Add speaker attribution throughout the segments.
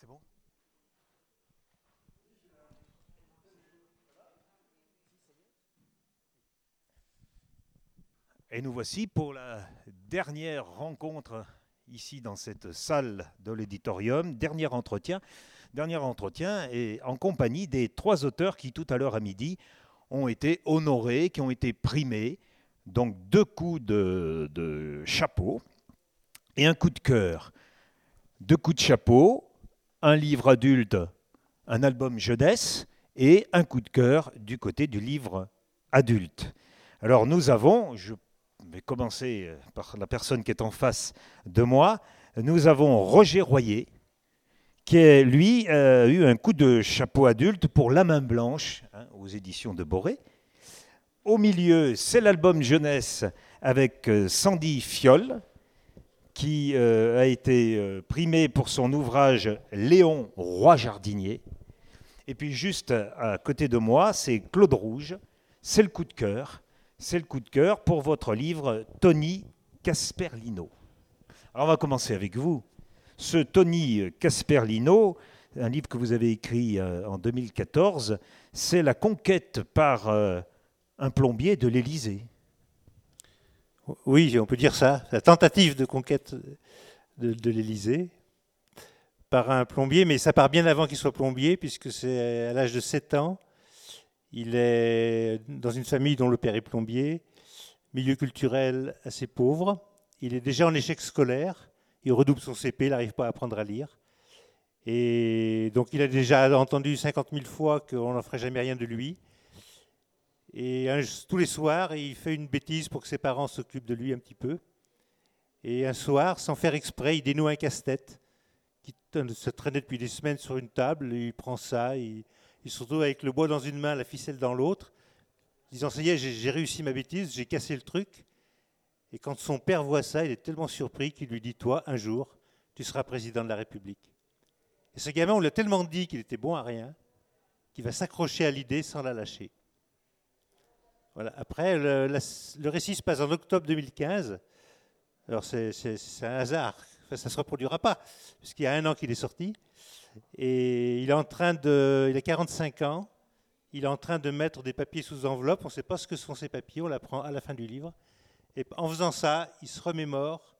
Speaker 1: c'est bon Et nous voici pour la dernière rencontre ici dans cette salle de l'éditorium, dernier entretien, dernier entretien et en compagnie des trois auteurs qui tout à l'heure à midi ont été honorés, qui ont été primés. Donc deux coups de, de chapeau et un coup de cœur. Deux coups de chapeau, un livre adulte, un album jeunesse et un coup de cœur du côté du livre adulte. Alors nous avons, je vais commencer par la personne qui est en face de moi, nous avons Roger Royer, qui lui a eu un coup de chapeau adulte pour La main blanche hein, aux éditions de Boré. Au milieu, c'est l'album jeunesse avec euh, Sandy Fiol, qui euh, a été euh, primé pour son ouvrage Léon Roi Jardinier. Et puis juste à côté de moi, c'est Claude Rouge, c'est le coup de cœur, c'est le coup de cœur pour votre livre Tony Casperlino. Alors on va commencer avec vous. Ce Tony Casperlino, un livre que vous avez écrit euh, en 2014, c'est la conquête par un plombier de l'Élysée.
Speaker 2: Oui, on peut dire ça. La tentative de conquête de, l'Élysée par un plombier, mais ça part bien avant qu'il soit plombier, puisque c'est à l'âge de 7 ans. Il est dans une famille dont le père est plombier, milieu culturel assez pauvre. Il est déjà en échec scolaire. Il redouble son CP, il n'arrive pas à apprendre à lire. Et donc il a déjà entendu 50 000 fois qu'on n'en ferait jamais rien de lui. Et tous les soirs, il fait une bêtise pour que ses parents s'occupent de lui un petit peu. Et un soir, sans faire exprès, il dénoue un casse-tête qui se traînait depuis des semaines sur une table. il prend ça, il, il se retrouve avec le bois dans une main, la ficelle dans l'autre, disant Ça y est, j'ai réussi ma bêtise, j'ai cassé le truc. Et quand son père voit ça, il est tellement surpris qu'il lui dit Toi, un jour, tu seras président de la République. Et ce gamin, on l'a tellement dit qu'il était bon à rien, qu'il va s'accrocher à l'idée sans la lâcher. Voilà. Après, le, la, le, récit se passe en octobre 2015. Alors, c'est un hasard. Enfin, ça ne se reproduira pas, puisqu'il y a un an qu'il est sorti. Et il est en train de. Il a 45 ans. Il est en train de mettre des papiers sous enveloppe. On ne sait pas ce que sont ces papiers. On l'apprend à la fin du livre. Et en faisant ça, il se remémore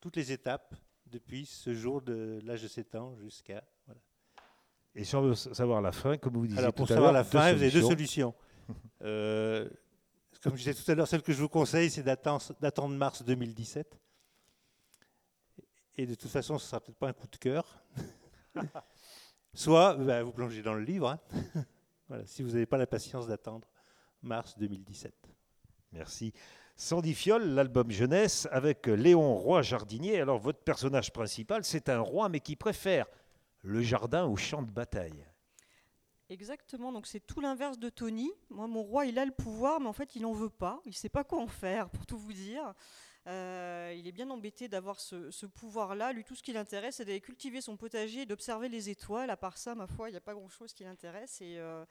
Speaker 2: toutes les étapes depuis ce jour de l'âge de 7 ans jusqu'à. Voilà.
Speaker 1: Et si on veut savoir la fin, comme vous disiez
Speaker 2: Alors, pour
Speaker 1: tout à
Speaker 2: savoir la fin, vous avez deux
Speaker 1: solutions.
Speaker 2: Euh, comme je disais tout à l'heure, celle que je vous conseille, c'est d'attendre mars 2017. Et de toute façon, ce ne sera peut-être pas un coup de cœur. Soit bah, vous plongez dans le livre, hein. voilà, si vous n'avez pas la patience d'attendre mars 2017.
Speaker 1: Merci. Sandy Fiol, l'album jeunesse avec Léon Roi Jardinier. Alors votre personnage principal, c'est un roi, mais qui préfère le jardin au champ de bataille.
Speaker 3: Exactement, donc c'est tout l'inverse de Tony. Moi, mon roi, il a le pouvoir, mais en fait, il n'en veut pas. Il ne sait pas quoi en faire, pour tout vous dire. Euh, il est bien embêté d'avoir ce, pouvoir-là. Lui, tout ce qui l'intéresse, c'est d'aller cultiver son potager et d'observer les étoiles. À part ça, ma foi, il n'y a pas grand-chose qui l'intéresse. Et, euh,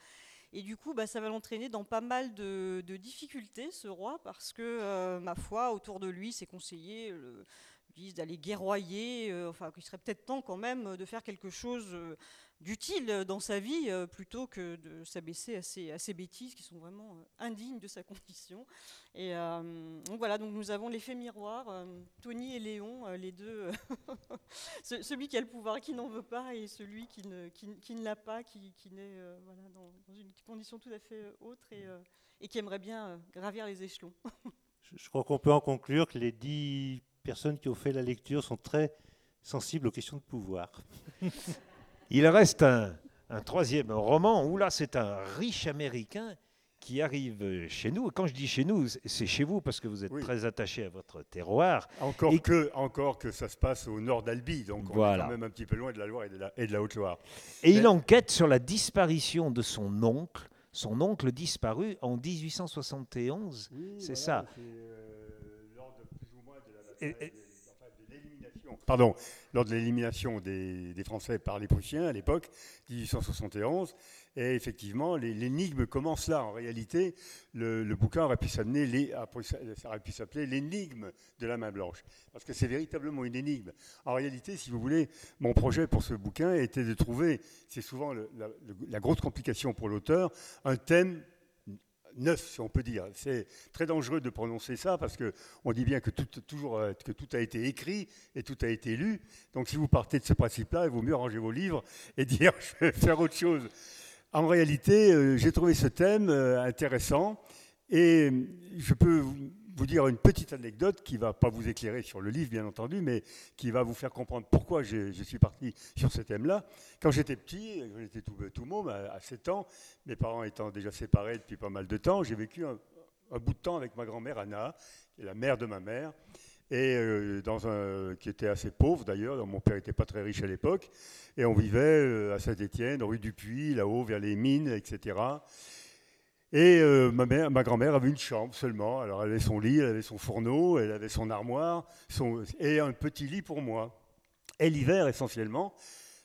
Speaker 3: du coup, bah, ça va l'entraîner dans pas mal de, difficultés, ce roi, parce que, euh, ma foi, autour de lui, ses conseillers le, disent d'aller guerroyer. enfin, qu'il serait peut-être temps quand même de faire quelque chose d'utile dans sa vie euh, plutôt que de s'abaisser à ces, à ces bêtises qui sont vraiment euh, indignes de sa condition. Et euh, donc voilà, donc nous avons l'effet miroir, euh, Tony et Léon, euh, les deux, Ce- celui qui a le pouvoir qui n'en veut pas et celui qui ne, qui, qui ne l'a pas, qui, qui naît euh, voilà, dans, dans une condition tout à fait euh, autre et, euh, et qui aimerait bien euh, gravir les échelons.
Speaker 2: Je, je crois qu'on peut en conclure que les dix personnes qui ont fait la lecture sont très sensibles aux questions de pouvoir.
Speaker 1: Il reste un, un troisième roman où là, c'est un riche Américain qui arrive chez nous. Et quand je dis chez nous, c'est chez vous parce que vous êtes
Speaker 4: Oui.
Speaker 1: très attaché à votre terroir.
Speaker 4: Encore,
Speaker 1: Et-
Speaker 4: que, encore que ça se passe au nord d'Albi, donc on
Speaker 1: Voilà.
Speaker 4: est quand même un petit peu loin de la Loire et de la, Haute-Loire.
Speaker 1: Et il enquête sur la disparition de son oncle, son oncle disparu en 1871. C'est ça.
Speaker 4: C'est euh, lors de plus ou moins de la bataille
Speaker 1: et-
Speaker 4: pardon, lors de l'élimination des, Français par les Prussiens à l'époque, 1871. Et effectivement, l'énigme commence là. En réalité, le, bouquin aurait pu s'appeler l'énigme de la main blanche, parce que c'est véritablement une énigme. En réalité, si vous voulez, mon projet pour ce bouquin était de trouver, c'est souvent la grosse complication pour l'auteur, un thème neuf, on peut dire. C'est très dangereux de prononcer ça parce qu'on dit bien que tout, toujours, euh, que tout a été écrit et tout a été lu. Donc si vous partez de ce principe-là, il vaut mieux ranger vos livres et dire je vais faire autre chose. En réalité, euh, j'ai trouvé ce thème euh, intéressant et je peux vous dire une petite anecdote qui ne va pas vous éclairer sur le livre, bien entendu, mais qui va vous faire comprendre pourquoi je, suis parti sur ce thème-là. Quand j'étais petit, j'étais tout, tout môme, à, 7 ans, mes parents étant déjà séparés depuis pas mal de temps, j'ai vécu un, bout de temps avec ma grand-mère Anna, qui est la mère de ma mère, et euh, dans un, qui était assez pauvre d'ailleurs. Mon père n'était pas très riche à l'époque, et on vivait euh, à Saint-Étienne, rue du Puy, là-haut vers les mines, etc. Et euh, ma, grand-mère avait une chambre seulement. Alors elle avait son lit, elle avait son fourneau, elle avait son armoire son, et un petit lit pour moi. Et l'hiver essentiellement,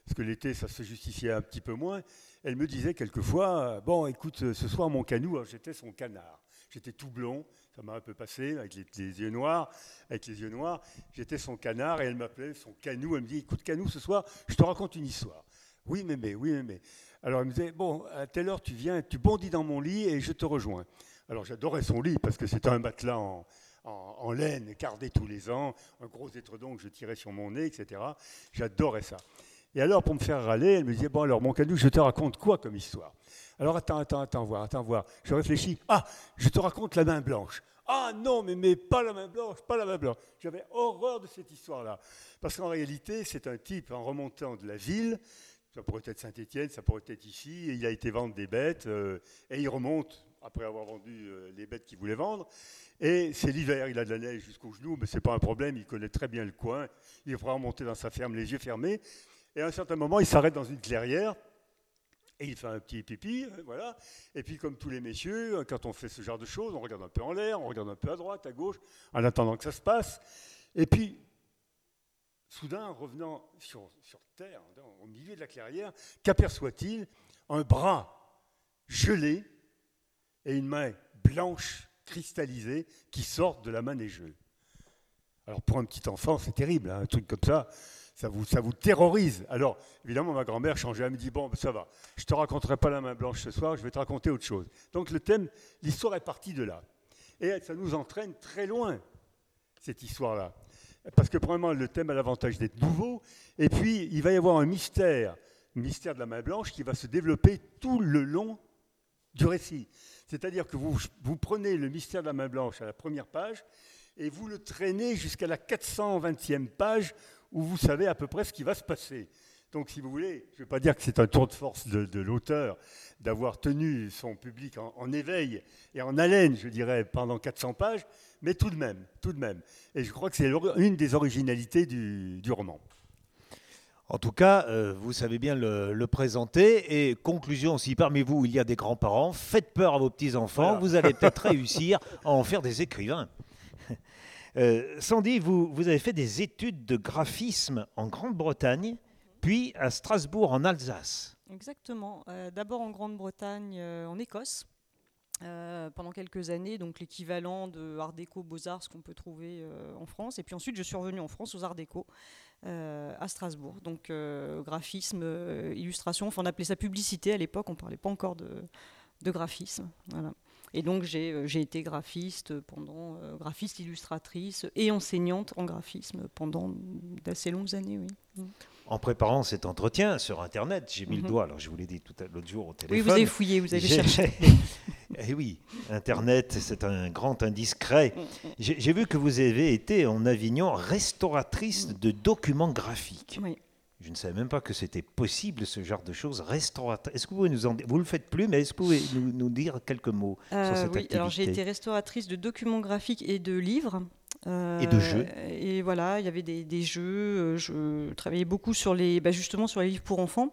Speaker 4: parce que l'été ça se justifiait un petit peu moins, elle me disait quelquefois, bon écoute, ce soir mon canot, j'étais son canard. J'étais tout blond, ça m'a un peu passé, avec les, yeux noirs, avec les yeux noirs. J'étais son canard et elle m'appelait son canou. Elle me dit, écoute canou, ce soir, je te raconte une histoire. Oui, mais, mais, oui, mais, mais. Alors il me disait, bon, à telle heure tu viens, tu bondis dans mon lit et je te rejoins. Alors j'adorais son lit parce que c'était un matelas en, laine, cardé tous les ans, un gros étredon que je tirais sur mon nez, etc. J'adorais ça. Et alors, pour me faire râler, elle me disait, bon alors mon canou, je te raconte quoi comme histoire? Alors attends, attends, attends, voir, attends, voir. Je réfléchis, ah, je te raconte la main blanche. Ah non, mais, mais pas la main blanche, pas la main blanche. J'avais horreur de cette histoire-là. Parce qu'en réalité, c'est un type, en remontant de la ville, ça pourrait être Saint-Étienne, ça pourrait être ici. il a été vendre des bêtes euh, et il remonte après avoir vendu euh, les bêtes qu'il voulait vendre. Et c'est l'hiver, il a de la neige jusqu'aux genoux, mais ce n'est pas un problème, il connaît très bien le coin. Il va remonter dans sa ferme les yeux fermés. Et à un certain moment, il s'arrête dans une clairière et il fait un petit pipi, voilà. Et puis, comme tous les messieurs, quand on fait ce genre de choses, on regarde un peu en l'air, on regarde un peu à droite, à gauche, en attendant que ça se passe. Et puis, Soudain, revenant sur, terre, au milieu de la clairière, qu'aperçoit-il Un bras gelé et une main blanche, cristallisée, qui sortent de la main. Alors pour un petit enfant, c'est terrible, hein, un truc comme ça, ça vous, ça vous terrorise. Alors évidemment, ma grand-mère changeait, elle me dit, bon, ben, ça va, je ne te raconterai pas la main blanche ce soir, je vais te raconter autre chose. Donc le thème, l'histoire est partie de là. Et ça nous entraîne très loin, cette histoire-là. Parce que probablement le thème a l'avantage d'être nouveau. Et puis, il va y avoir un mystère, mystère de la main blanche, qui va se développer tout le long du récit. C'est-à-dire que vous, prenez le mystère de la main blanche à la première page et vous le traînez jusqu'à la 420e page où vous savez à peu près ce qui va se passer. Donc, si vous voulez, je ne vais pas dire que c'est un tour de force de, l'auteur d'avoir tenu son public en, éveil et en haleine, je dirais, pendant 400 pages, mais tout de même, tout de même. Et je crois que c'est une des originalités du, roman.
Speaker 1: En tout cas, euh, vous savez bien le, présenter. Et conclusion, si parmi vous il y a des grands-parents, faites peur à vos petits-enfants, vous allez peut-être réussir à en faire des écrivains. Euh, Sandy, vous, vous avez fait des études de graphisme en Grande-Bretagne puis à Strasbourg en Alsace.
Speaker 3: Exactement. Euh, d'abord en Grande-Bretagne, euh, en Écosse. Euh, pendant quelques années, donc l'équivalent de Art déco Beaux-Arts, ce qu'on peut trouver en France. Et puis ensuite, je suis revenue en France aux Arts déco à Strasbourg. Donc graphisme, illustration, enfin on appelait ça publicité à l'époque, on ne parlait pas encore de, de graphisme. Voilà. Et donc j'ai été graphiste pendant, graphiste illustratrice et enseignante en graphisme pendant d'assez longues années, oui.
Speaker 1: En préparant cet entretien sur Internet, j'ai mis le mhm. doigt, alors je vous l'ai dit tout l'autre jour au téléphone.
Speaker 3: Oui, vous avez fouillé, vous avez cherché.
Speaker 1: Eh oui, Internet, c'est un grand indiscret. J'ai vu que vous avez été en Avignon restauratrice de documents graphiques. Oui. Je ne savais même pas que c'était possible ce genre de choses. Restauratrice. Est-ce que vous nous en vous le faites plus, mais est-ce que vous pouvez nous, dire quelques mots sur euh, cette oui,
Speaker 3: Alors j'ai été restauratrice de documents graphiques et de livres
Speaker 1: et de jeux.
Speaker 3: Euh, et voilà, il y avait des, jeux. Euh, je travaillais beaucoup sur les, bah, justement sur les livres pour enfants.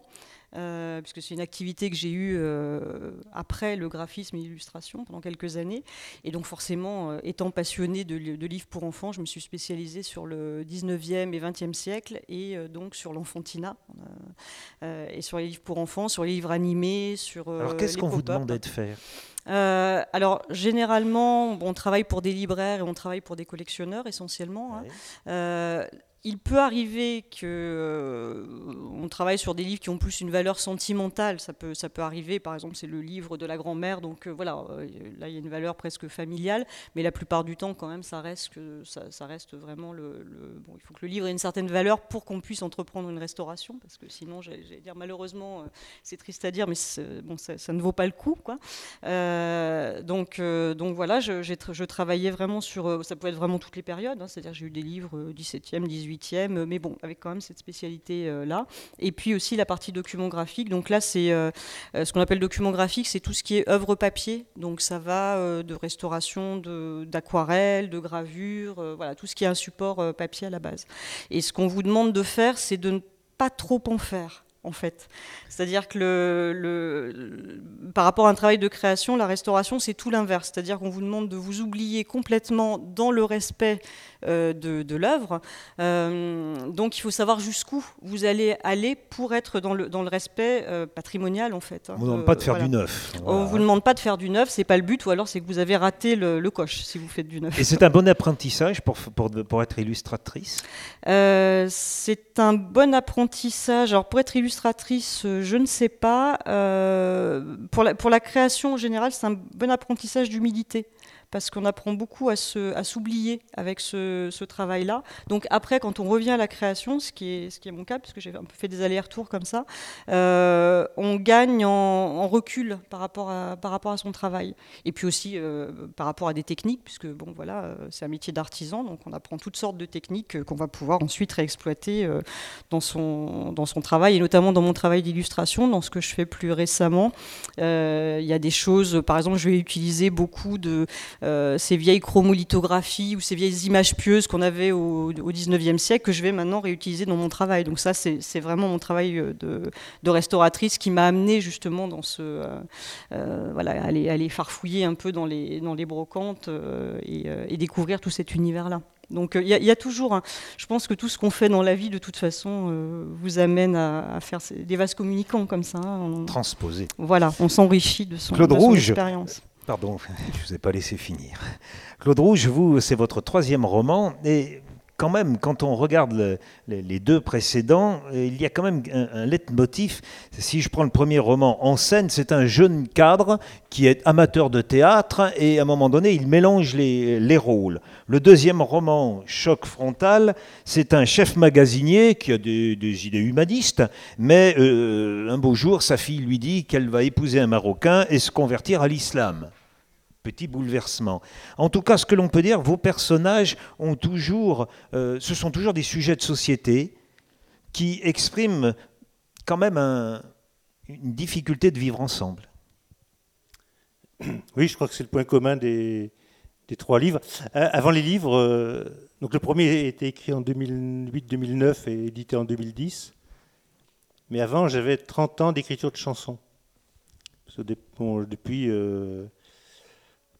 Speaker 3: Euh, puisque c'est une activité que j'ai eue euh, après le graphisme et l'illustration pendant quelques années. Et donc forcément, euh, étant passionnée de, de, livres pour enfants, je me suis spécialisée sur le 19e et 20e siècle et donc sur l'enfantinat, et sur les livres pour enfants, sur les livres animés, sur...
Speaker 1: Alors qu'est-ce qu'on vous demandait de faire?
Speaker 3: Euh, alors, généralement, on travaille pour des libraires et on travaille pour des collectionneurs essentiellement. Hein. Euh, il peut arriver que euh, on travaille sur des livres qui ont plus une valeur sentimentale. Ça peut, arriver. Par exemple, c'est le livre de la grand-mère, donc euh, voilà, euh, là il y a une valeur presque familiale. Mais la plupart du temps, quand même, ça reste vraiment le, Bon, il faut que le livre ait une certaine valeur pour qu'on puisse entreprendre une restauration, parce que sinon, j'allais dire malheureusement, c'est triste à dire, mais bon, ça, ne vaut pas le coup, quoi. donc, voilà, je, travaillais vraiment sur. Ça peut être vraiment toutes les périodes. Hein, c'est-à-dire, j'ai eu des livres 17e, 18e 18e, mais bon, avec quand même cette spécialité-là. Euh, Et puis aussi la partie document graphique. Donc là, c'est euh, euh, ce qu'on appelle document graphique, c'est tout ce qui est œuvre papier. Donc ça va de restauration, d'aquarelle, de, de, gravure, voilà, tout ce qui est un support papier à la base. Et ce qu'on vous demande de faire, c'est de ne pas trop en faire en fait. C'est-à-dire que le, par rapport à un travail de création, la restauration, c'est tout l'inverse. C'est-à-dire qu'on vous demande de vous oublier complètement dans le respect euh, de, l'œuvre. Euh, donc il faut savoir jusqu'où vous allez aller pour être dans le, dans le respect euh, patrimonial en fait.
Speaker 1: On ne vous demande pas de faire du neuf.
Speaker 3: On ne vous demande pas de faire du neuf, c'est pas le but, ou alors c'est que vous avez raté le, coche si vous faites du neuf.
Speaker 1: Et c'est un bon apprentissage pour, pour, pour être illustratrice?
Speaker 3: C'est un bon apprentissage. Alors pour être illustratrice, je ne sais pas. pour, la, pour la création en général, c'est un bon apprentissage d'humilité parce qu'on apprend beaucoup à, s'oublier avec ce, travail-là. Donc après, quand on revient à la création, ce qui est, mon cas, puisque j'ai un peu fait des allers-retours comme ça, euh, on gagne en, recul par rapport, à, son travail. Et puis aussi euh, par rapport à des techniques, puisque bon, voilà, euh, c'est un métier d'artisan, donc on apprend toutes sortes de techniques qu'on va pouvoir ensuite réexploiter dans son travail, et notamment dans mon travail d'illustration, dans ce que je fais plus récemment. Il y a des choses, par exemple, je vais utiliser beaucoup de euh, ces vieilles chromolithographies ou ces vieilles images pieuses qu'on avait au, 19e siècle que je vais maintenant réutiliser dans mon travail. Donc ça, c'est vraiment mon travail euh, de, restauratrice qui m'a amené justement dans ce... Euh, voilà, aller, aller, farfouiller un peu dans les, dans les brocantes et, découvrir tout cet univers-là. Donc il y, a toujours, je pense que tout ce qu'on fait dans la vie, de toute façon, vous amène à, faire des vases communicants comme ça.
Speaker 1: Hein. Transposer.
Speaker 3: Voilà, on s'enrichit de son,
Speaker 1: Claude
Speaker 3: de
Speaker 1: son
Speaker 3: expérience.
Speaker 1: Pardon, je ne vous ai pas laissé finir. Claude Rouge, vous, c'est votre troisième roman. Quand même, quand on regarde les deux précédents, il y a quand même un, un leitmotiv. Si je prends le premier roman, En scène, c'est un jeune cadre qui est amateur de théâtre et à un moment donné, il mélange les, les rôles. Le deuxième roman, Choc frontal, c'est un chef magasinier qui a des, idées humanistes, mais euh, un beau jour, sa fille lui dit qu'elle va épouser un Marocain et se convertir à l'islam petit bouleversement. En tout cas, ce que l'on peut dire, vos personnages ont toujours, euh, ce sont toujours des sujets de société qui expriment quand même une difficulté de vivre ensemble.
Speaker 2: Oui, je crois que c'est le point commun des, trois livres. Euh, avant les livres, euh, donc le premier été écrit en 2008-2009 et édité en 2010. Mais avant, j'avais 30 ans d'écriture de chansons. depuis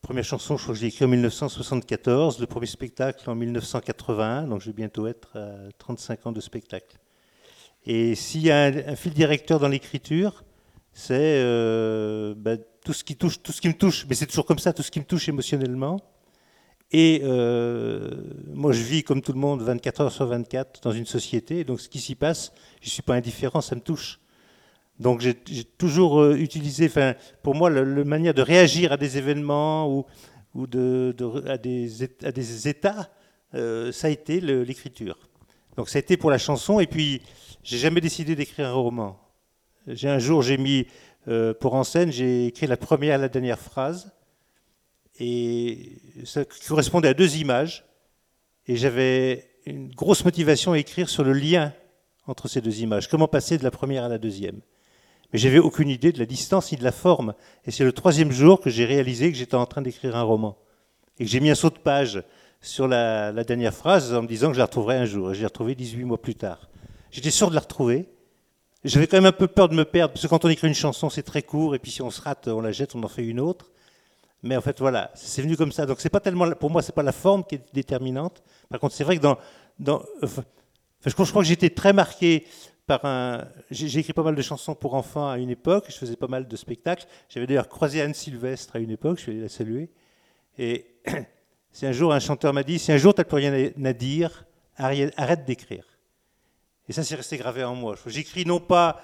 Speaker 2: première chanson, je crois que j'ai écrit en 1974, le premier spectacle en 1981, donc je vais bientôt être à 35 ans de spectacle. Et s'il y a un, fil directeur dans l'écriture, c'est euh, bah, tout ce qui touche, tout ce qui me touche, mais c'est toujours comme ça, tout ce qui me touche émotionnellement. Et euh, moi, je vis comme tout le monde 24 heures sur 24 dans une société, donc ce qui s'y passe, je ne suis pas indifférent, ça me touche. Donc j'ai toujours euh, utilisé, pour moi, la, manière de réagir à des événements ou, à, des, états, euh, ça a été l'écriture. Donc ça a été pour la chanson, et puis j'ai jamais décidé d'écrire un roman. J'ai un jour, j'ai mis euh, pour en scène, j'ai écrit la première et la dernière phrase, et ça correspondait à deux images, et j'avais une grosse motivation à écrire sur le lien entre ces deux images. Comment passer de la première à la deuxième? Mais j'avais aucune idée de la distance ni de la forme. Et c'est le troisième jour que j'ai réalisé que j'étais en train d'écrire un roman. Et que j'ai mis un saut de page sur la, dernière phrase en me disant que je la retrouverais un jour. Et j'ai retrouvé 18 mois plus tard. J'étais sûr de la retrouver. j'avais quand même un peu peur de me perdre, parce que quand on écrit une chanson, c'est très court, et puis si on se rate, on la jette, on en fait une autre. Mais en fait, voilà, c'est venu comme ça. Donc, c'est pas tellement, pour moi, c'est pas la forme qui est déterminante. Par contre, c'est vrai que dans, dans je, crois, que j'étais très marqué par un. J'ai écrit pas mal de chansons pour enfants à une époque. Je faisais pas mal de spectacles. J'avais d'ailleurs croisé Anne Sylvestre à une époque. Je suis allé la saluer. Et c'est un jour un chanteur m'a dit si un jour tu n'as plus rien à dire, arrête d'écrire. Et ça, c'est resté gravé en moi. J'écris non pas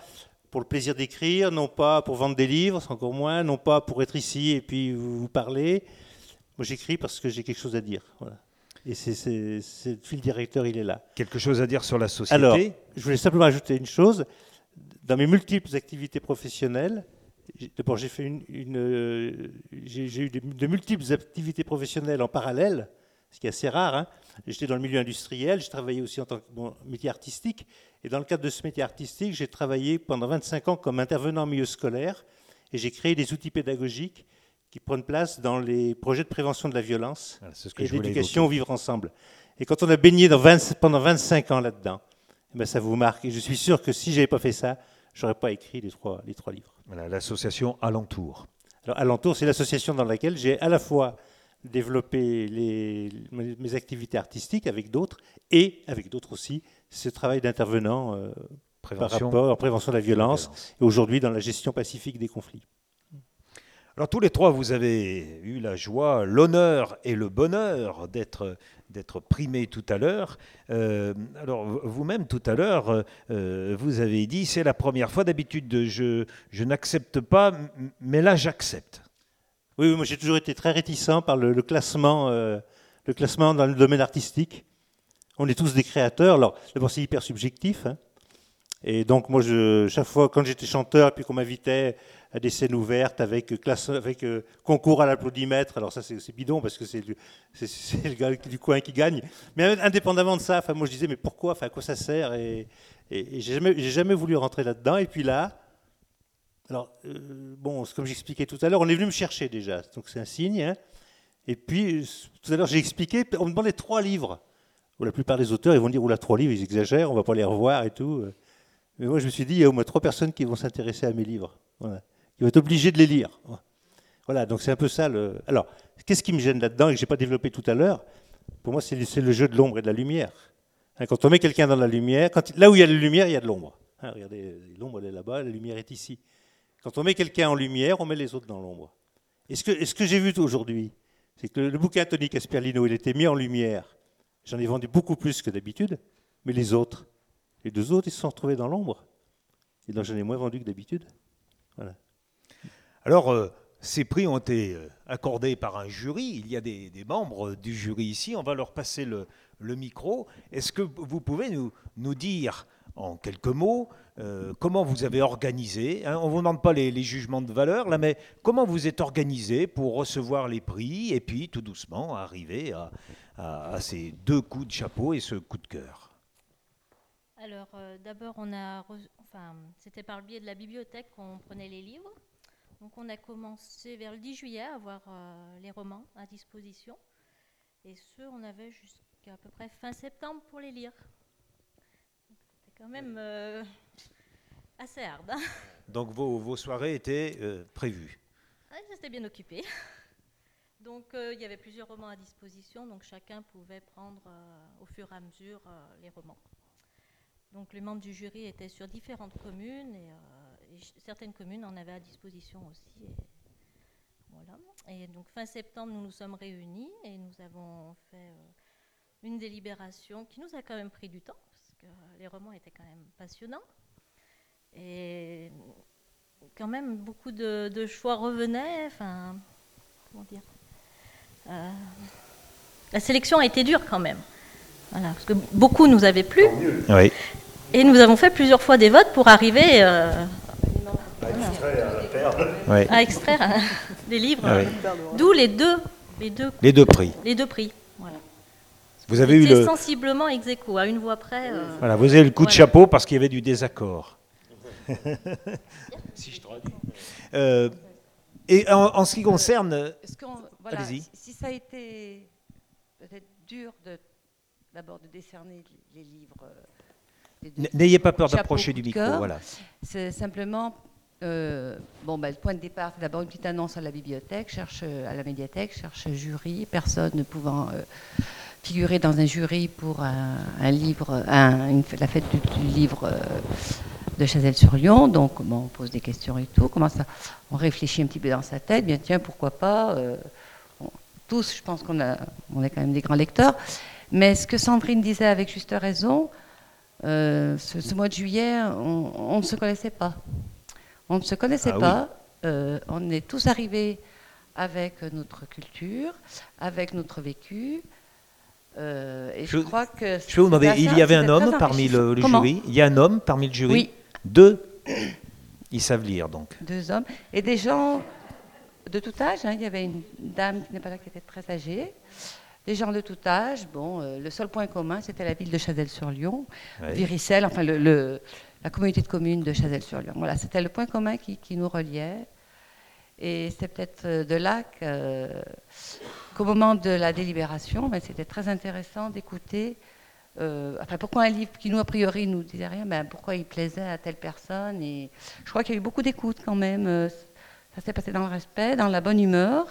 Speaker 2: pour le plaisir d'écrire, non pas pour vendre des livres, encore moins, non pas pour être ici et puis vous parler. Moi, j'écris parce que j'ai quelque chose à dire. Et c'est le fil directeur, il est là.
Speaker 1: Quelque chose à dire sur la société
Speaker 2: Alors, je voulais simplement ajouter une chose. Dans mes multiples activités professionnelles, d'abord j'ai fait une, une j'ai eu de multiples activités professionnelles en parallèle, ce qui est assez rare. Hein. J'étais dans le milieu industriel, j'ai travaillé aussi en tant que métier artistique. Et dans le cadre de ce métier artistique, j'ai travaillé pendant 25 ans comme intervenant en milieu scolaire. Et j'ai créé des outils pédagogiques qui prennent place dans les projets de prévention de la violence et d'éducation au vivre ensemble. Et quand on a baigné dans 20, pendant 25 ans là-dedans, eh ben ça vous marque. Et je suis sûr que si je n'avais pas fait ça, je n'aurais pas écrit les trois, les trois livres.
Speaker 1: Voilà, l'association Alentour.
Speaker 2: Alors, Alentour, c'est l'association dans laquelle j'ai à la fois développé les, mes activités artistiques avec d'autres et avec d'autres aussi ce travail d'intervenant euh, par rapport en prévention de la violence, et aujourd'hui dans la gestion pacifique des conflits.
Speaker 1: Alors tous les trois, vous avez eu la joie, l'honneur et le bonheur d'être d'être primés tout à l'heure. Euh, alors vous-même tout à l'heure, euh, vous avez dit c'est la première fois. D'habitude, je, je n'accepte pas, mais là j'accepte.
Speaker 2: Oui, moi j'ai toujours été très réticent par le, classement, euh, le classement dans le domaine artistique. On est tous des créateurs. Alors, d'abord, c'est hyper subjectif. Hein. Et donc, moi, chaque fois, quand j'étais chanteur, puis qu'on m'invitait à des scènes ouvertes avec, avec euh, concours à l'applaudimètre, alors ça, c'est bidon parce que c'est le gars du coin qui gagne. Mais indépendamment de ça, moi, je disais, mais pourquoi enfin, À quoi ça sert Et, et, j'ai jamais, voulu rentrer là-dedans. Et puis là, alors, euh, bon, comme j'expliquais tout à l'heure, on est venu me chercher déjà, donc c'est un signe. Hein. Et puis, tout à l'heure, j'ai expliqué, on me demandait trois livres. Où la plupart des auteurs, ils vont dire, oula, trois livres, ils exagèrent, on va pas les revoir et tout. Mais moi, je me suis dit, il y a au moins trois personnes qui vont s'intéresser à mes livres. Voilà. Ils vont être obligés de les lire. Voilà, donc c'est un peu ça. Le... Alors, qu'est-ce qui me gêne là-dedans et que je n'ai pas développé tout à l'heure? Pour moi, c'est le jeu de l'ombre et de la lumière. Hein, quand on met quelqu'un dans la lumière, là où il y a de la lumière, il y a de l'ombre. Hein, regardez, l'ombre, elle est là-bas, la lumière est ici. Quand on met quelqu'un en lumière, on met les autres dans l'ombre. Et ce que, j'ai vu aujourd'hui, c'est que le bouquin Tony Casperlino, il était mis en lumière. J'en ai vendu beaucoup plus que d'habitude, mais les autres, les deux autres, ils se sont retrouvés dans l'ombre. Et donc j'en ai moins vendu que d'habitude. Voilà.
Speaker 1: Alors, euh, ces prix ont été euh, accordés par un jury. Il y a des, membres du jury ici. On va leur passer le, micro. Est-ce que vous pouvez nous, dire en quelques mots euh, comment vous avez organisé. Hein, on ne vous demande pas les, jugements de valeur, là, mais comment vous êtes organisé pour recevoir les prix et puis tout doucement arriver à, ces deux coups de chapeau et ce coup de cœur?
Speaker 5: Alors, d'abord, on a, c'était par le biais de la bibliothèque qu'on prenait les livres. Donc, on a commencé vers le 10 juillet à avoir euh, les romans à disposition. Et ce, on avait jusqu'à peu près fin septembre pour les lire quand même euh, assez hard. Hein.
Speaker 1: Donc vos, soirées étaient euh, prévues
Speaker 5: J'étais bien occupé. Donc il y avait plusieurs romans à disposition, donc chacun pouvait prendre au fur et à mesure les romans. Donc les membres du jury étaient sur différentes communes et, certaines communes en avaient à disposition aussi. Et, voilà. et donc fin septembre, nous nous sommes réunis et nous avons fait une délibération qui nous a quand même pris du temps que les romans étaient quand même passionnants. Et quand même, beaucoup de, choix revenaient. Enfin, comment dire euh, La sélection a été dure quand même. Voilà, parce que beaucoup nous avaient plu.
Speaker 1: Oui.
Speaker 5: Et nous avons fait plusieurs fois des votes pour arriver euh, à, extraire, hein, des livres. D'où les deux, les deux,
Speaker 1: les deux prix.
Speaker 5: Les deux prix.
Speaker 1: Vous avez eu le
Speaker 5: sensiblement ex à une voix près.
Speaker 1: Euh, voilà, vous avez le coup de chapeau parce qu'il y avait du désaccord. si je traduis. Euh, et en, ce qui concerne,
Speaker 6: voilà, si ça a été peut-être dur d'abord de, décerner les livres
Speaker 1: N'ayez pas peur d'approcher du micro. Voilà.
Speaker 6: C'est simplement euh, bon, ben, le point de départ, c'est d'abord une petite annonce à la bibliothèque, cherche à la médiathèque, cherche jury, personne ne pouvant euh, figurer dans un jury pour un, livre, la fête du, livre euh, de Chazelle-sur-Lyon. Donc, on pose des questions et tout. Comment ça On réfléchit un petit peu dans sa tête. Bien, tiens, pourquoi pas Tous, je pense qu'on on est quand même des grands lecteurs. Mais ce que Sandrine disait avec juste raison, ce, mois de juillet, on ne se connaissait pas. On ne se connaissait ah pas. Euh, on est tous arrivés avec notre culture, avec notre vécu.
Speaker 1: Euh, et je, crois que. Je vais vous demander, il y avait un homme parmi le, jury? Il y a un homme parmi le jury? Oui. Deux. Ils savent lire donc.
Speaker 6: Deux hommes et des gens de tout âge. Hein. Il y avait une dame qui n'est pas là, qui était très âgée. Des gens de tout âge. Bon, euh, le seul point commun, c'était la ville de Chazelle-sur-Lyon, Viricelle, enfin le la communauté de communes de Chazelle-sur-Lyon. Voilà, c'était le point commun qui, nous reliait. Et c'est peut-être euh, de là qu'au moment de la délibération, ben, c'était très intéressant d'écouter. Euh, enfin, pourquoi un livre qui nous, a priori, nous disait rien, ben, pourquoi il plaisait à telle personne. Et je crois qu'il y a eu beaucoup d'écoute quand même. Euh, ça s'est passé dans le respect, dans la bonne humeur.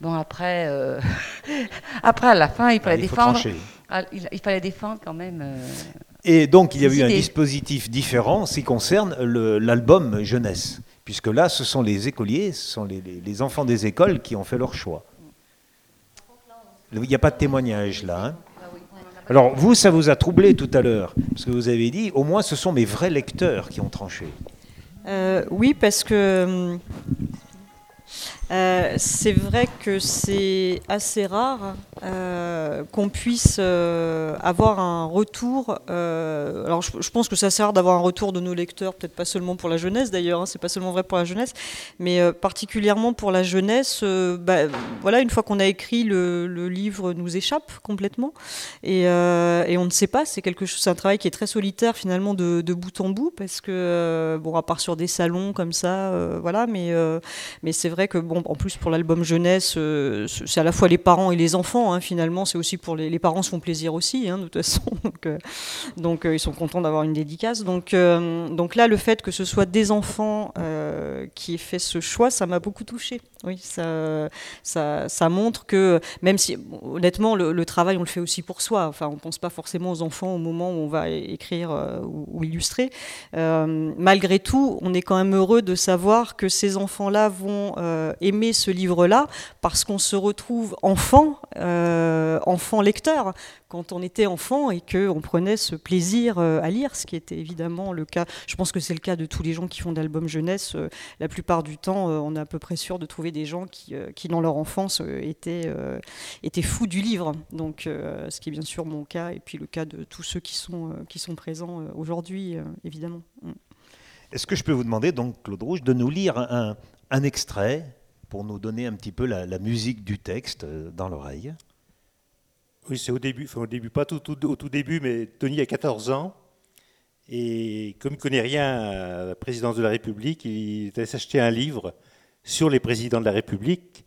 Speaker 6: Bon, après, après à la fin, il fallait défendre. Ah, il, fallait défendre quand même.
Speaker 1: Et donc, il y a eu un dispositif différent en ce qui concerne l'album jeunesse, puisque là, ce sont les écoliers, ce sont les, enfants des écoles qui ont fait leur choix. Il n'y a pas de témoignage là. Hein. Alors, vous, ça vous a troublé tout à l'heure, parce que vous avez dit, au moins, ce sont mes vrais lecteurs qui ont tranché.
Speaker 3: Euh, oui, parce que euh, c'est vrai que c'est assez rare euh, qu'on puisse euh, avoir un retour. Euh, alors, je, pense que ça sert d'avoir un retour de nos lecteurs, peut-être pas seulement pour la jeunesse d'ailleurs, hein, c'est pas seulement vrai pour la jeunesse, mais particulièrement pour la jeunesse. Bah, voilà, une fois qu'on a écrit, le, livre nous échappe complètement et, on ne sait pas. C'est quelque chose, un travail qui est très solitaire finalement de, bout en bout parce que bon, à part sur des salons comme ça, voilà, mais mais c'est vrai que bon, en plus pour l'album jeunesse, c'est à la fois les parents et les enfants. Hein, Hein, finalement, c'est aussi pour les, parents se font plaisir aussi, hein, de toute façon. Donc, euh, euh, ils sont contents d'avoir une dédicace. Donc, euh, donc là, le fait que ce soit des enfants qui aient fait ce choix, ça m'a beaucoup touché. Oui, ça, montre que même si, honnêtement, le, travail, on le fait aussi pour soi. Enfin, on pense pas forcément aux enfants au moment où on va écrire ou, illustrer. malgré tout, on est quand même heureux de savoir que ces enfants-là vont aimer ce livre-là parce qu'on se retrouve enfant. Enfant lecteur quand on était enfant et qu'on prenait ce plaisir euh, à lire, ce qui était évidemment le cas. Je pense que c'est le cas de tous les gens qui font d'albums jeunesse. Euh, la plupart du temps, on est à peu près sûr de trouver des gens qui, qui dans leur enfance, étaient, étaient fous du livre. Donc, ce qui est bien sûr mon cas et puis le cas de tous ceux qui sont, qui sont présents aujourd'hui, évidemment. Mm.
Speaker 1: Est-ce que je peux vous demander, donc, Claude Rouge, de nous lire un, un extrait pour nous donner un petit peu la, musique du texte euh, dans l'oreille?
Speaker 2: Oui, c'est au début, enfin au début, pas tout, au tout début, mais Tony a 14 ans. Et comme il ne connaît rien à la présidence de la République, il allé s'acheter un livre sur les présidents de la République.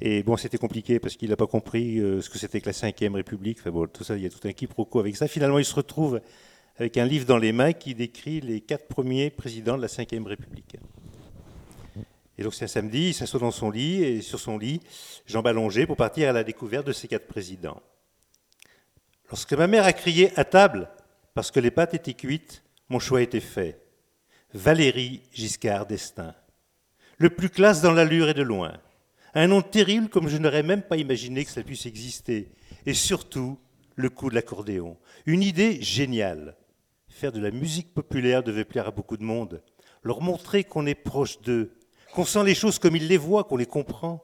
Speaker 2: Et bon, c'était compliqué parce qu'il n'a pas compris euh, ce que c'était que la Ve République. Enfin bon, tout ça, il y a tout un quiproquo avec ça. Finalement, il se retrouve avec un livre dans les mains qui décrit les quatre premiers présidents de la Ve République. Et donc c'est un samedi, il s'assoit dans son lit, et sur son lit, jambes allongées, pour partir à la découverte de ces quatre présidents. Lorsque ma mère a crié à table, parce que les pâtes étaient cuites, mon choix était fait. Valérie Giscard d'Estaing. Le plus classe dans l'allure et de loin. Un nom terrible comme je n'aurais même pas imaginé que ça puisse exister. Et surtout, le coup de l'accordéon. Une idée géniale. Faire de la musique populaire devait plaire à beaucoup de monde. Leur montrer qu'on est proche d'eux, qu'on sent les choses comme il les voit, qu'on les comprend.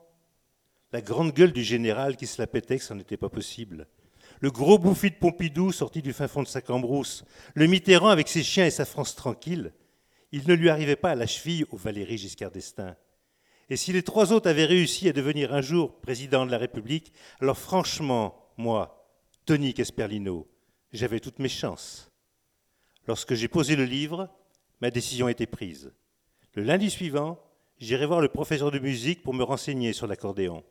Speaker 2: La grande gueule du général qui se la pétait, ça n'était pas possible. Le gros bouffi de Pompidou sorti du fin fond de sa cambrousse, le Mitterrand avec ses chiens et sa France tranquille, il ne lui arrivait pas à la cheville au Valéry Giscard d'Estaing. Et si les trois autres avaient réussi à devenir un jour président de la République, alors franchement, moi, Tony Casperlino, j'avais toutes mes chances. Lorsque j'ai posé le livre, ma décision était prise. Le lundi suivant, J'irai voir le professeur de musique pour me renseigner sur l'accordéon.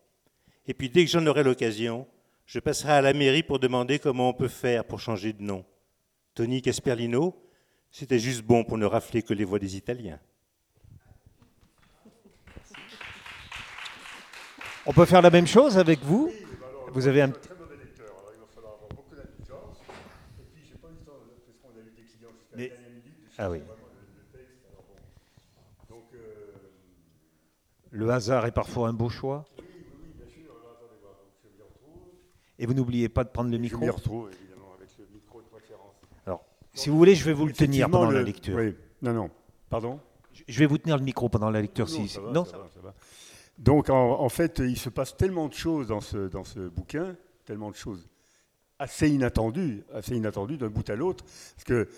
Speaker 2: Et puis dès que j'en aurai l'occasion, je passerai à la mairie pour demander comment on peut faire pour changer de nom. Tony Casperlino, c'était juste bon pour ne rafler que les voix des Italiens.
Speaker 1: On peut faire la même chose avec vous? Vous avez un
Speaker 4: très mauvais lecteur, alors il va falloir avoir beaucoup d'intelligence. Et puis, j'ai pas eu le temps, parce qu'on a eu des clients jusqu'à
Speaker 1: Mais-
Speaker 4: la dernière minute, de
Speaker 1: Ah oui.
Speaker 4: chercher vraiment le, le texte. Alors bon. Donc,
Speaker 1: Le hasard est parfois un beau choix.
Speaker 4: oui, oui, oui, bien sûr, alors, attendez voir. Donc, je m'y retrouve.
Speaker 1: Et vous n'oubliez pas de prendre le
Speaker 4: Je
Speaker 1: micro.
Speaker 4: m'y retrouve, évidemment, avec le micro de préférence.
Speaker 1: Si vous voulez, je vais vous le tenir pendant la
Speaker 4: le-
Speaker 1: lecture.
Speaker 4: Oui, non, non. Pardon?
Speaker 1: Je- Je vais vous tenir le micro pendant la lecture.
Speaker 4: Non,
Speaker 1: si,
Speaker 4: ça va,
Speaker 1: non,
Speaker 4: ça
Speaker 1: ça
Speaker 4: va, ça va. Donc, en, en fait, il se passe tellement de choses dans ce, dans ce bouquin, tellement de choses assez inattendues, assez inattendues d'un bout à l'autre, parce que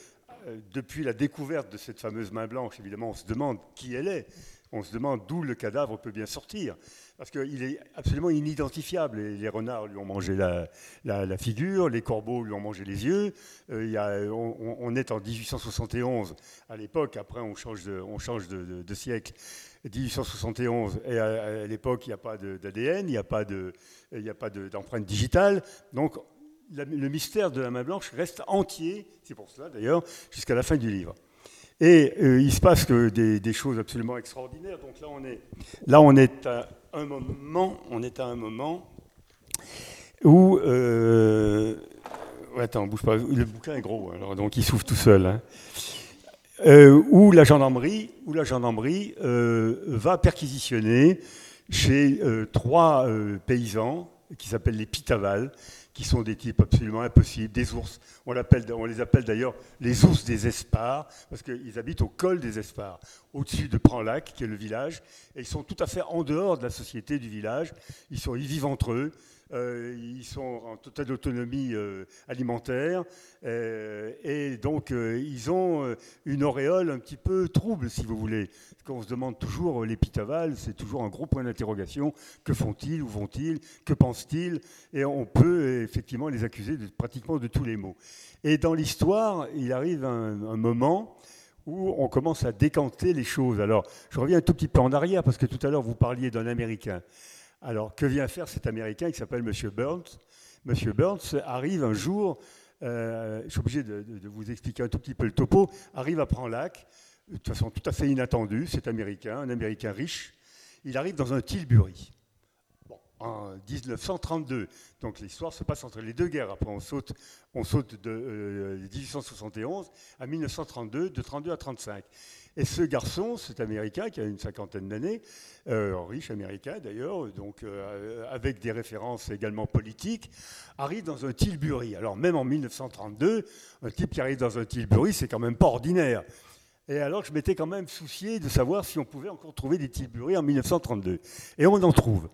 Speaker 4: euh, depuis la découverte de cette fameuse main blanche, évidemment, on se demande qui elle est. On se demande d'où le cadavre peut bien sortir. Parce qu'il est absolument inidentifiable. Les renards lui ont mangé la, la- figure, les corbeaux lui ont mangé les yeux. Euh, on, est en 1871 à l'époque, après on change de, on change de- siècle. 1871, et à, l'époque, il n'y a pas d'ADN, il n'y a pas d'empreinte digitale. Donc, le mystère de la main blanche reste entier, c'est pour cela d'ailleurs, jusqu'à la fin du livre. Et euh, il se passe des choses absolument extraordinaires. Donc là, on est, là, on est à un moment, on est à un moment où, euh, attends, bouge pas, le bouquin est gros, alors donc il s'ouvre tout seul. hein. Euh, où la gendarmerie, euh, va perquisitionner chez trois paysans qui s'appellent les Pitaval, qui sont des types absolument impossibles, des ours. On, les appelle d'ailleurs les ours des Espars, parce qu'ils habitent au col des Espars, au-dessus de Pranlac, qui est le village, et ils sont tout à fait en dehors de la société du village. Ils, sont, ils vivent entre eux, ils sont en totale autonomie euh, alimentaire, euh, et donc euh, ils ont euh, une auréole un petit peu trouble, si vous voulez. Quand on se demande toujours, euh, les Pitaval, c'est toujours un gros point d'interrogation. Que font-ils Où vont-ils Que pensent-ils? Et on peut euh, effectivement les accuser de, pratiquement de tous les maux. Et dans l'histoire, il arrive un moment où on commence à décanter les choses. Alors, je reviens un tout petit peu en arrière, parce que tout à l'heure, vous parliez d'un Américain. Alors, que vient faire cet Américain qui s'appelle M. Burns? M. Burns arrive un jour, euh, je suis obligé de, vous expliquer un tout petit peu le topo, arrive à Pranlac, de façon tout à fait inattendue, c'est Américain, un Américain riche. Il arrive dans un Tilbury. Bon, en 1932. Donc l'histoire se passe entre les deux guerres. Après, on saute, on saute de euh, 1871 à 1932, de 32 à 35. Et ce garçon, cet Américain qui a une cinquantaine d'années, euh, riche Américain d'ailleurs, donc euh, avec des références également politiques, arrive dans un Tilbury. Alors même en 1932, un type qui arrive dans un Tilbury, c'est quand même pas ordinaire. Et alors je m'étais quand même soucié de savoir si on pouvait encore trouver des Tilbury en 1932. Et on en trouve.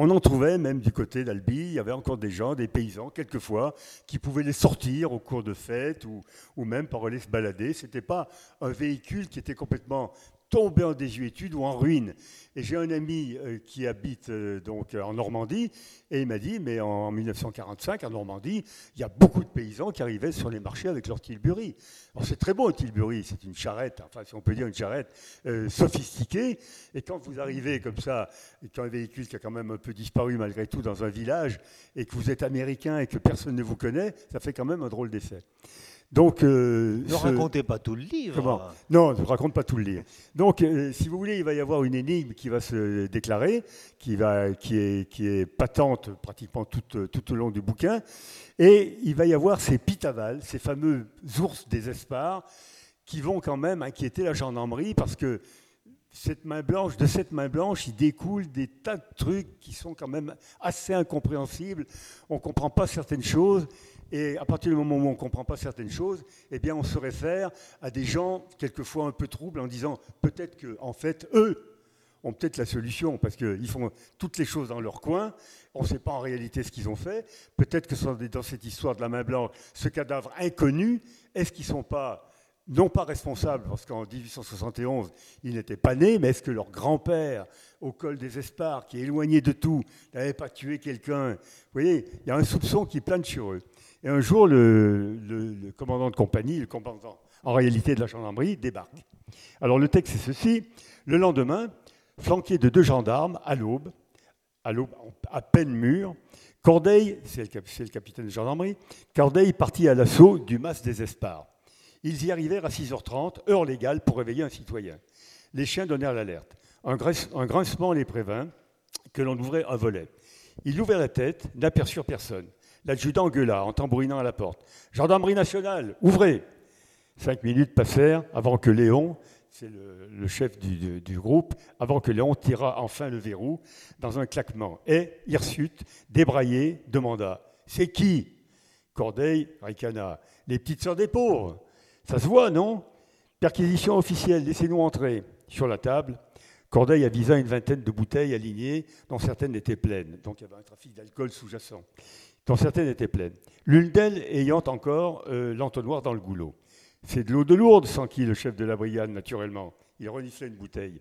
Speaker 4: On en trouvait même du côté d'Albi, il y avait encore des gens, des paysans, quelquefois, qui pouvaient les sortir au cours de fêtes ou, même pour aller se balader. Ce n'était pas un véhicule qui était complètement tombé en désuétude ou en ruine. Et j'ai un ami euh, qui habite euh, donc en Normandie, et il m'a dit, mais en 1945, en Normandie, il y a beaucoup de paysans qui arrivaient sur les marchés avec leur tilbury. Alors c'est très beau un tilbury, c'est une charrette, enfin si on peut dire une charrette euh, sophistiquée, et quand vous arrivez comme ça, et quand un véhicule qui a quand même un peu disparu malgré tout dans un village, et que vous êtes américain et que personne ne vous connaît, ça fait quand même un drôle d'effet. Donc, euh,
Speaker 1: Ne
Speaker 4: ce-
Speaker 1: racontez pas tout le livre.
Speaker 4: Comment non, je ne raconte pas tout le livre. Donc, euh, si vous voulez, il va y avoir une énigme qui va se déclarer, qui, va, qui, est, qui est patente pratiquement tout, tout au long du bouquin. Et il va y avoir ces pitavales, ces fameux ours des Espars, qui vont quand même inquiéter la gendarmerie parce que cette main blanche, de cette main blanche, il découle des tas de trucs qui sont quand même assez incompréhensibles. On ne comprend pas certaines choses. Et à partir du moment où on ne comprend pas certaines choses, eh bien, on se réfère à des gens, quelquefois un peu troubles, en disant peut-être que, en fait, eux ont peut-être la solution, parce qu'ils font toutes les choses dans leur coin. On ne sait pas en réalité ce qu'ils ont fait. Peut-être que dans cette histoire de la main blanche, ce cadavre inconnu, est-ce qu'ils ne sont pas, non pas responsables, parce qu'en 1871, ils n'étaient pas nés, mais est-ce que leur grand-père, au col des Espars, qui est éloigné de tout, n'avait pas tué quelqu'un? Vous voyez, il y a un soupçon qui plane sur eux. Et un jour, le, commandant de compagnie, le commandant en réalité de la gendarmerie, débarque. Alors le texte c'est ceci. Le lendemain, flanqué de deux gendarmes, à l'aube, à l'aube à peine mûre, Cordeille, c'est le, capitaine de gendarmerie, Cordeille partit à l'assaut du mas des Esparres. Ils y arrivèrent à 6h30, heure légale pour réveiller un citoyen. Les chiens donnèrent l'alerte. Un, grincement les prévint que l'on ouvrait un volet. Ils ouvrirent la tête, n'aperçurent personne. L'adjudant gueula en tambourinant à la porte. Gendarmerie nationale, ouvrez Cinq minutes passèrent avant que Léon, c'est le, chef du, groupe, avant que Léon tira enfin le verrou dans un claquement. Et Hirsute, débraillé, demanda C'est qui? Cordeille ricana Les petites sœurs des pauvres. Ça se voit, non? Perquisition officielle, laissez-nous entrer. Sur la table, Cordeille avisa une vingtaine de bouteilles alignées, dont certaines étaient pleines. Donc il y avait un trafic d'alcool sous-jacent, dont certaines étaient pleines. L'une d'elles ayant encore euh, l'entonnoir dans le goulot. C'est de l'eau de lourde, qui le chef de la brigade, naturellement. Il reniflait une bouteille.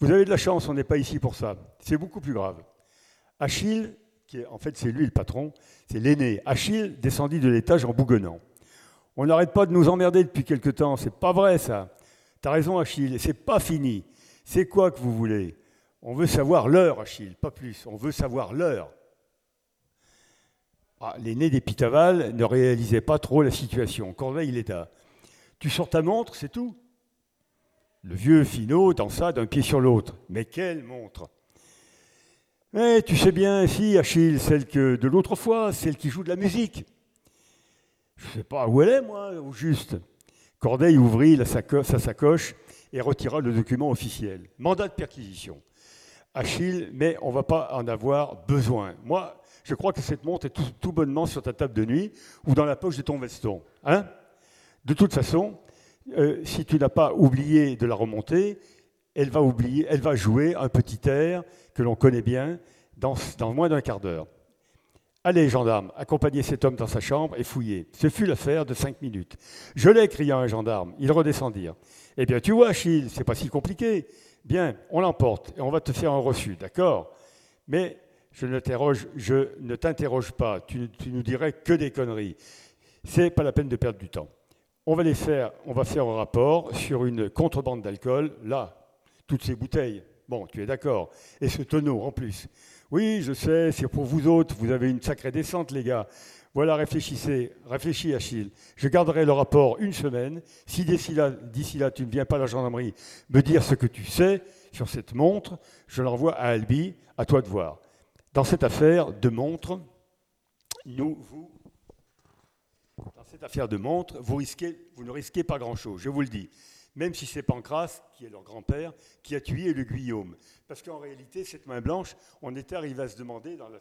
Speaker 4: Vous avez de la chance, on n'est pas ici pour ça. C'est beaucoup plus grave. Achille, qui est, en fait c'est lui le patron, c'est l'aîné. Achille descendit de l'étage en bougonnant. On n'arrête pas de nous emmerder depuis quelque temps, c'est pas vrai ça. T'as raison Achille, c'est pas fini. C'est quoi que vous voulez? On veut savoir l'heure, Achille, pas plus. On veut savoir l'heure. Ah, L'aîné des Pitaval ne réalisait pas trop la situation. Corneille l'état. Tu sors ta montre, c'est tout. Le vieux Finot dansa d'un pied sur l'autre. Mais quelle montre Mais tu sais bien, si, Achille, celle que de l'autre fois, celle qui joue de la musique. Je ne sais pas où elle est, moi, au juste. Corneille ouvrit sa sacoche et retira le document officiel. Mandat de perquisition. Achille, mais on ne va pas en avoir besoin. Moi, je crois que cette montre est tout, bonnement sur ta table de nuit ou dans la poche de ton veston. Hein de toute façon, euh, si tu n'as pas oublié de la remonter, elle va jouer un petit air que l'on connaît bien dans, moins d'un quart d'heure. Allez, gendarme, accompagnez cet homme dans sa chambre et fouillez. Ce fut l'affaire de cinq minutes. Je l'ai, cria un gendarme. Ils redescendirent. Eh bien, tu vois, Achille, c'est pas si compliqué. Bien, on l'emporte et on va te faire un reçu, d'accord? Mais je ne t'interroge pas, tu, tu nous dirais que des conneries. C'est pas la peine de perdre du temps. On va, les faire, on va faire un rapport sur une contrebande d'alcool. Là, toutes ces bouteilles. Bon, tu es d'accord. Et ce tonneau en plus. Oui, je sais, c'est pour vous autres. Vous avez une sacrée descente, les gars. Voilà, réfléchissez. Réfléchis, Achille. Je garderai le rapport une semaine. Si d'ici là, tu ne viens pas à la gendarmerie me dire ce que tu sais sur cette montre, je l'envoie à Albi. À toi de voir. Dans cette affaire de montre, nous, vous, dans cette affaire de montre, vous ne risquez pas grand-chose, je vous le dis. Même si c'est Pancras, qui est leur grand-père, qui a tué le Guillaume. Parce qu'en réalité, cette main blanche, on était arrivé à se demander dans la,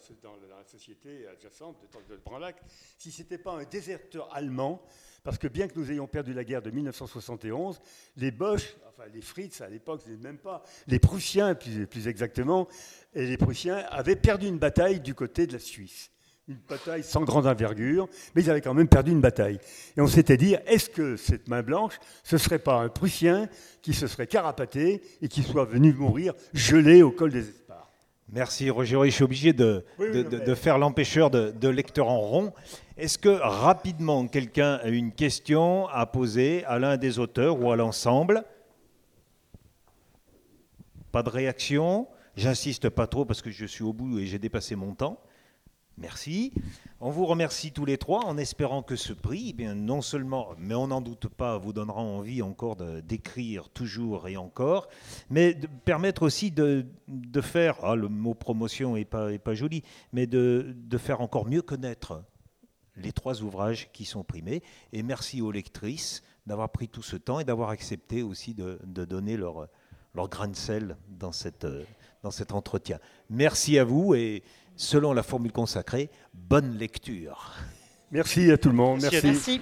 Speaker 4: société adjacente de, de Branlac si ce n'était pas un déserteur allemand, parce que bien que nous ayons perdu la guerre de 1971, les Bosch, enfin les Fritz à l'époque, même pas, les Prussiens plus exactement, et les Prussiens avaient perdu une bataille du côté de la Suisse une bataille sans grande envergure, mais ils avaient quand même perdu une bataille. Et on s'était dit, est-ce que cette main blanche, ce ne serait pas un Prussien qui se serait carapaté et qui soit venu mourir gelé au col des Esparres
Speaker 1: Merci Roger, je suis obligé de, de, faire l'empêcheur de, lecteur en rond. Est-ce que rapidement quelqu'un a une question à poser à l'un des auteurs ou à l'ensemble? Pas de réaction? J'insiste pas trop parce que je suis au bout et j'ai dépassé mon temps. Merci. On vous remercie tous les trois en espérant que ce prix, eh bien, non seulement, mais on n'en doute pas, vous donnera envie encore d'écrire toujours et encore, mais de permettre aussi de, faire, ah, le mot promotion n'est pas, est pas joli, mais de, faire encore mieux connaître les trois ouvrages qui sont primés. Et merci aux lectrices d'avoir pris tout ce temps et d'avoir accepté aussi de, donner leur, leur grain de sel dans, cette, dans cet entretien. Merci à vous et selon la formule consacrée, bonne lecture.
Speaker 4: Merci à tout le monde.
Speaker 3: Merci.